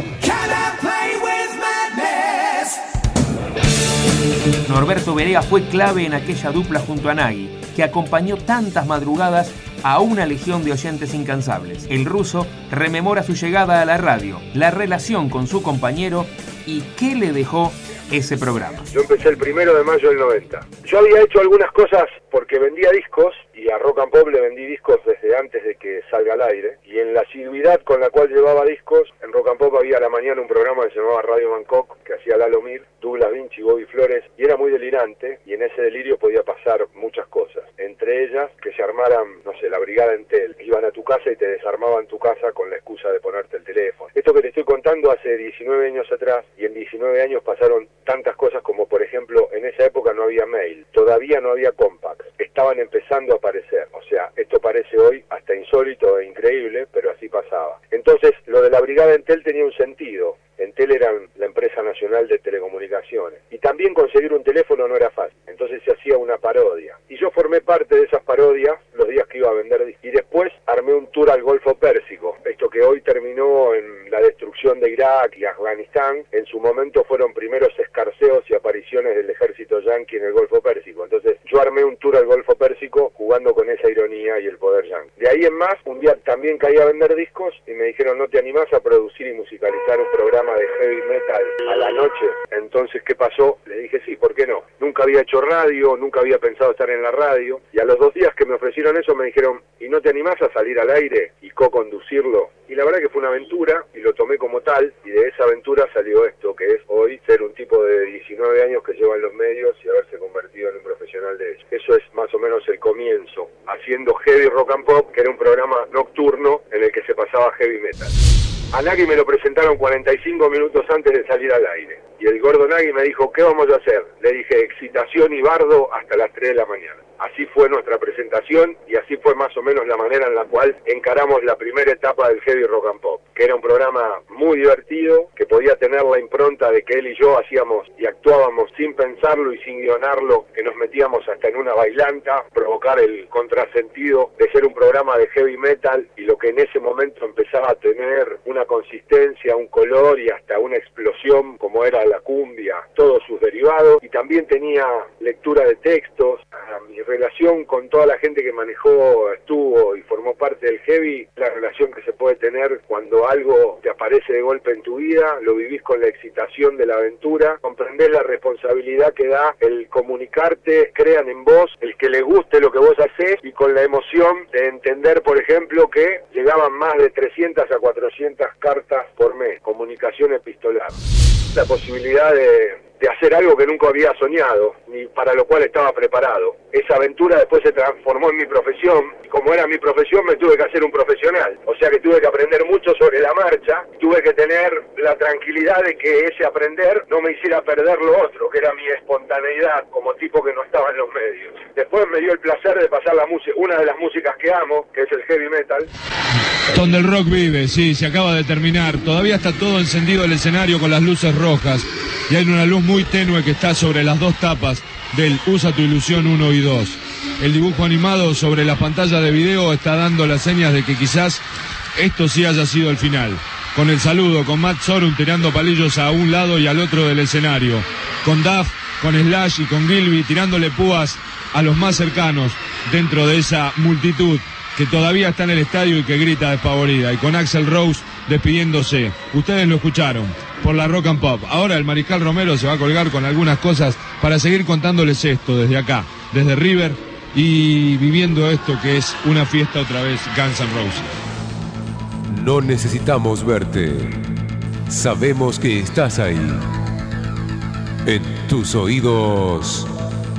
Norberto Berea fue clave en aquella dupla junto a Nagui, que acompañó tantas madrugadas a una legión de oyentes incansables. El ruso rememora su llegada a la radio, la relación con su compañero y qué le dejó ese programa. Yo empecé el primero de mayo del 90. Yo había hecho algunas cosas porque vendía discos y a Rock and Pop le vendí discos desde antes de que salga al aire. Y en la asiduidad con la cual llevaba discos, en Rock and Pop había a la mañana un programa que se llamaba Radio Bangkok, que hacía Lalo Mir, Douglas Vinci, Bobby Flores, y era muy delirante, y en ese delirio podía pasar muchas cosas. Entre ellas, que se armaran, no sé, la brigada Entel, iban a tu casa y te desarmaban tu casa con la excusa de ponerte el teléfono. Esto que te estoy contando hace 19 años atrás, y en 19 años pasaron tantas cosas como, por ejemplo, en esa época no había mail, todavía no había compact, estaban empezando a aparecer. O sea, esto parece hoy hasta insólito e increíble, pero así pasaba. Entonces, lo de la brigada Entel tenía un sentido. Entel era la empresa nacional de telecomunicaciones. Y también conseguir un teléfono no era fácil. Entonces se hacía una parodia. Y yo formé parte de esas parodias los días que iba a vender. Y después armé un tour al Golfo Pérsico. Que hoy terminó en la destrucción de Irak y Afganistán, en su momento fueron primeros escarceos y apariciones del ejército yanqui en el Golfo Pérsico. Entonces yo armé un tour al Golfo Pérsico jugando con esa ironía y el poder yanqui. De ahí en más, un día también caí a vender discos y me dijeron, ¿no te animás a producir y musicalizar un programa de heavy metal a la noche? Entonces, ¿qué pasó? Le dije, sí, ¿por qué no? Nunca había hecho radio, nunca había pensado estar en la radio. Y a los dos días que me ofrecieron eso me dijeron, ¿y no te animás a salir al aire y co-conducirlo? Y la verdad que fue una aventura y lo tomé como tal y de esa aventura salió esto, que es hoy ser un tipo de 19 años que lleva en los medios y haberse convertido en un profesional de ello. Eso es más o menos el comienzo, haciendo Heavy Rock and Pop, que era un programa nocturno en el que se pasaba heavy metal. A Nagui me lo presentaron 45 minutos antes de salir al aire. Y el gordo Nagui me dijo, ¿qué vamos a hacer? Le dije, excitación y bardo hasta las 3 de la mañana. Así fue nuestra presentación y así fue más o menos la manera en la cual encaramos la primera etapa del Heavy Rock and Pop, que era un programa muy divertido, que podía tener la impronta de que él y yo hacíamos y actuábamos sin pensarlo y sin guionarlo, que nos metíamos hasta en una bailanta, provocar el contrasentido de ser un programa de heavy metal y lo que en ese momento empezaba a tener una consistencia, un color y hasta una explosión como era la cumbia, todos sus derivados, y también tenía lectura de textos, mi relación con toda la gente que manejó, estuvo y formó parte del heavy, la relación que se puede tener cuando algo te aparece de golpe en tu vida, lo vivís con la excitación de la aventura, comprendés la responsabilidad que da el comunicarte, crean en vos, el que le guste lo que vos haces y con la emoción de entender, por ejemplo, que llegaban más de 300 a 400 cartas por mes, comunicación epistolar. La posibilidad de, de hacer algo que nunca había soñado, ni para lo cual estaba preparado. Esa aventura después se transformó en mi profesión, y como era mi profesión me tuve que hacer un profesional, o sea que tuve que aprender mucho sobre la marcha, tuve que tener la tranquilidad de que ese aprender no me hiciera perder lo otro, que era mi espontaneidad como tipo que no estaba en los medios. Después me dio el placer de pasar la música, una de las músicas que amo, que es el heavy metal. Donde el rock vive, sí, se acaba de terminar. Todavía está todo encendido el escenario con las luces rojas. Y hay una luz muy tenue que está sobre las dos tapas del Usa tu ilusión 1 y 2. El dibujo animado sobre la pantalla de video está dando las señas de que quizás esto sí haya sido el final. Con el saludo, con Matt Sorum tirando palillos a un lado y al otro del escenario. Con Duff, con Slash y con Gilby tirándole púas a los más cercanos dentro de esa multitud que todavía está en el estadio y que grita despavorida. Y con Axel Rose despidiéndose. Ustedes lo escucharon por la Rock and Pop. Ahora el Mariscal Romero se va a colgar con algunas cosas para seguir contándoles esto desde acá, desde River y viviendo esto que es una fiesta otra vez Guns N' Roses. No necesitamos verte. Sabemos que estás ahí. En tus oídos,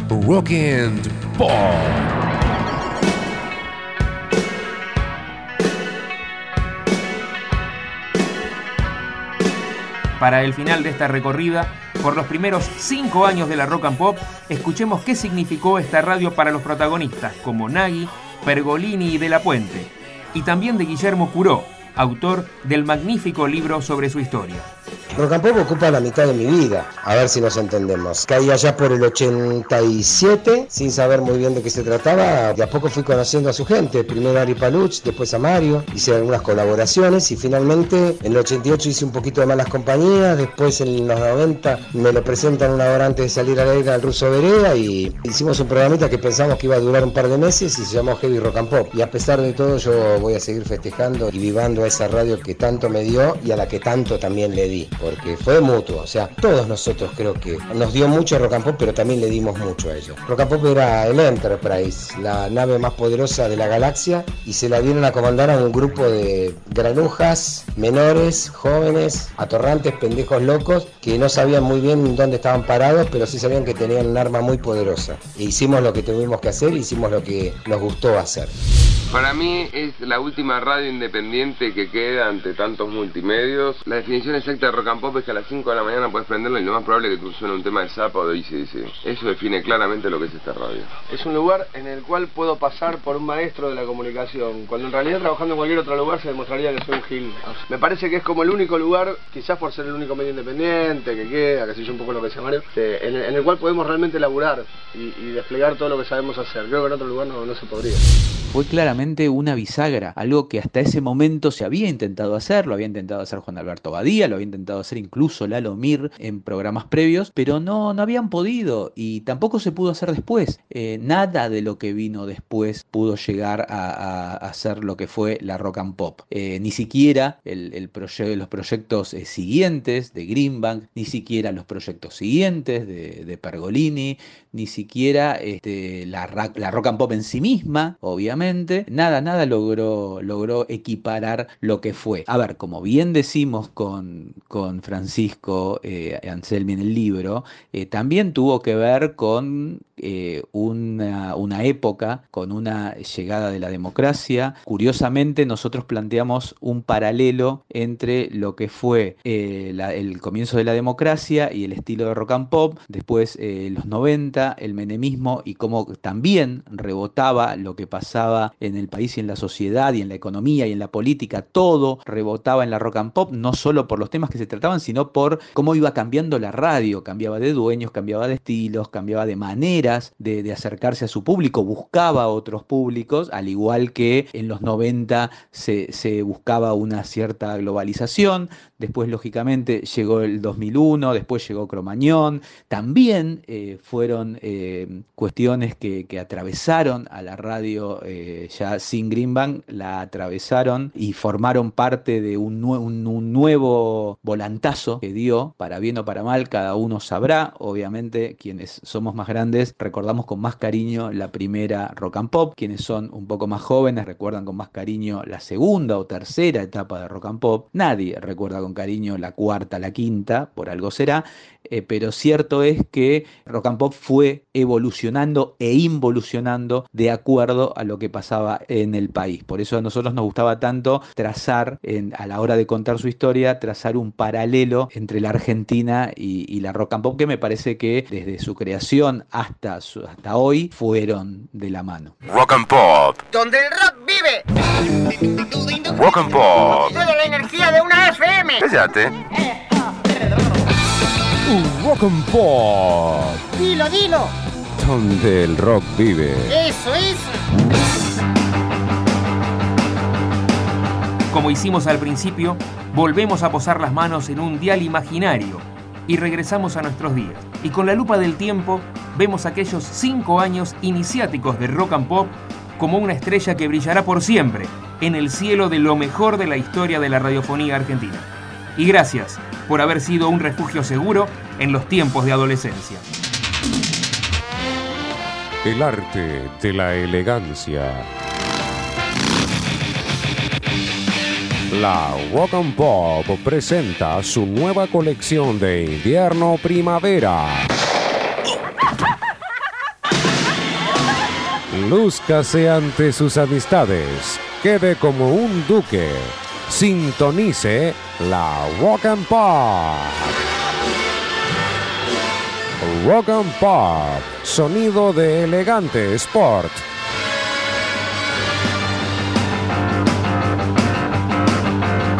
Rock and Pop. Para el final de esta recorrida, por los primeros cinco años de la rock and pop, escuchemos qué significó esta radio para los protagonistas como Nagui, Pergolini y De la Puente, y también de Guillermo Curó, autor del magnífico libro sobre su historia. And Pop ocupa la mitad de mi vida, a ver si nos entendemos. Caí allá por el 87, sin saber muy bien de qué se trataba. De a poco fui conociendo a su gente, primero a Ari Paluch, después a Mario, hice algunas colaboraciones y finalmente en el 88 hice un poquito de malas compañías, después en los 90 me lo presentan una hora antes de salir al aire al Ruso Berea y hicimos un programita que pensamos que iba a durar un par de meses y se llamó Heavy Rock and Pop. Y a pesar de todo yo voy a seguir festejando y vivando a esa radio que tanto me dio y a la que tanto también le di porque fue mutuo, o sea, todos nosotros creo que nos dio mucho Rock and Pop, pero también le dimos mucho a ellos. Rock and Pop era el Enterprise, la nave más poderosa de la galaxia, y se la dieron a comandar a un grupo de granujas, menores, jóvenes, atorrantes, pendejos locos, que no sabían muy bien dónde estaban parados, pero sí sabían que tenían un arma muy poderosa. E hicimos lo que tuvimos que hacer, hicimos lo que nos gustó hacer. Para mí es la última radio independiente que queda ante tantos multimedios. La definición exacta de rock and pop es que a las 5 de la mañana puedes prenderlo y lo más probable es que tú suene un tema de Zappa o de dice Eso define claramente lo que es esta radio. Es un lugar en el cual puedo pasar por un maestro de la comunicación, cuando en realidad trabajando en cualquier otro lugar se demostraría que soy un gil. Me parece que es como el único lugar, quizás por ser el único medio independiente que queda, que sé yo un poco lo que se llama, en, el, en el cual podemos realmente laburar y, y, desplegar todo lo que sabemos hacer. Creo que en otro lugar no, no se podría. Fue claramente una bisagra, algo que hasta ese momento se había intentado hacer, lo había intentado hacer Juan Alberto Badía, lo había intentado hacer incluso Lalo Mir en programas previos, pero no, no habían podido y tampoco se pudo hacer después. Eh, nada de lo que vino después pudo llegar a, hacer lo que fue la rock and pop. Eh, ni siquiera el, los proyectos eh, siguientes de Greenbank, ni siquiera los proyectos siguientes de Pergolini, ni siquiera este, la, rock and pop en sí misma, obviamente. Nada, nada logró, logró equiparar lo que fue. A ver, como bien decimos con, con Francisco eh, Anselmi en el libro, eh, también tuvo que ver con eh, una, una, época, con una llegada de la democracia. Curiosamente, nosotros planteamos un paralelo entre lo que fue el comienzo de la democracia y el estilo de rock and pop, después los 90, el menemismo y cómo también rebotaba lo que pasaba en el país y en la sociedad y en la economía y en la política, todo rebotaba en la rock and pop, no solo por los temas que se trataban, sino por cómo iba cambiando la radio, cambiaba de dueños, cambiaba de estilos, cambiaba de maneras de, acercarse a su público, buscaba otros públicos, al igual que en los 90 se, se buscaba una cierta globalización, después lógicamente llegó el 2001, después llegó Cromañón, también eh, fueron eh, cuestiones que, que, atravesaron a la radio eh, ya sin Greenbank, la atravesaron y formaron parte de un, un, nuevo volantazo que dio, para bien o para mal, cada uno sabrá, obviamente quienes somos más grandes recordamos con más cariño la primera rock and pop, quienes son un poco más jóvenes recuerdan con más cariño la segunda o tercera etapa de rock and pop, nadie recuerda con cariño la cuarta, la quinta, por algo será, eh, pero cierto es que rock and pop fue evolucionando e involucionando de acuerdo a lo que pasaba en el país. Por eso a nosotros nos gustaba tanto trazar, en, a la hora de contar su historia, trazar un paralelo entre la Argentina y, y la rock and pop, que me parece que desde su creación hasta, su, hasta hoy fueron de la mano. Rock and pop. Donde el rock vive. Rock and pop. Toda la energía de una FM. Cállate. Rock and Pop. Dilo, dilo. Donde el rock vive. Eso, eso. Como hicimos al principio, volvemos a posar las manos en un dial imaginario y regresamos a nuestros días. Y con la lupa del tiempo vemos aquellos cinco años iniciáticos de rock and pop como una estrella que brillará por siempre en el cielo de lo mejor de la historia de la radiofonía argentina. Y gracias por haber sido un refugio seguro en los tiempos de adolescencia. El arte de la elegancia. La Rock and Pop presenta su nueva colección de invierno-primavera. Lúzcase ante sus amistades. Quede como un duque. Sintonice la Rock and Pop. Rock and Pop, sonido de elegante sport.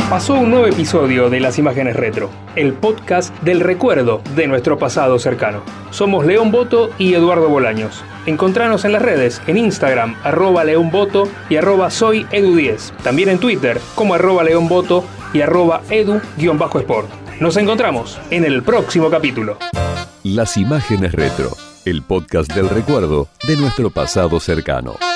Pasó un nuevo episodio de Las Imágenes Retro, el podcast del recuerdo de nuestro pasado cercano. Somos León Boto y Eduardo Bolaños. Encontranos en las redes, en Instagram, arroba leonboto y arroba soy edu10. También en Twitter, como arroba leonboto y arroba edu-sport. Nos encontramos en el próximo capítulo. Las Imágenes Retro, el podcast del recuerdo de nuestro pasado cercano.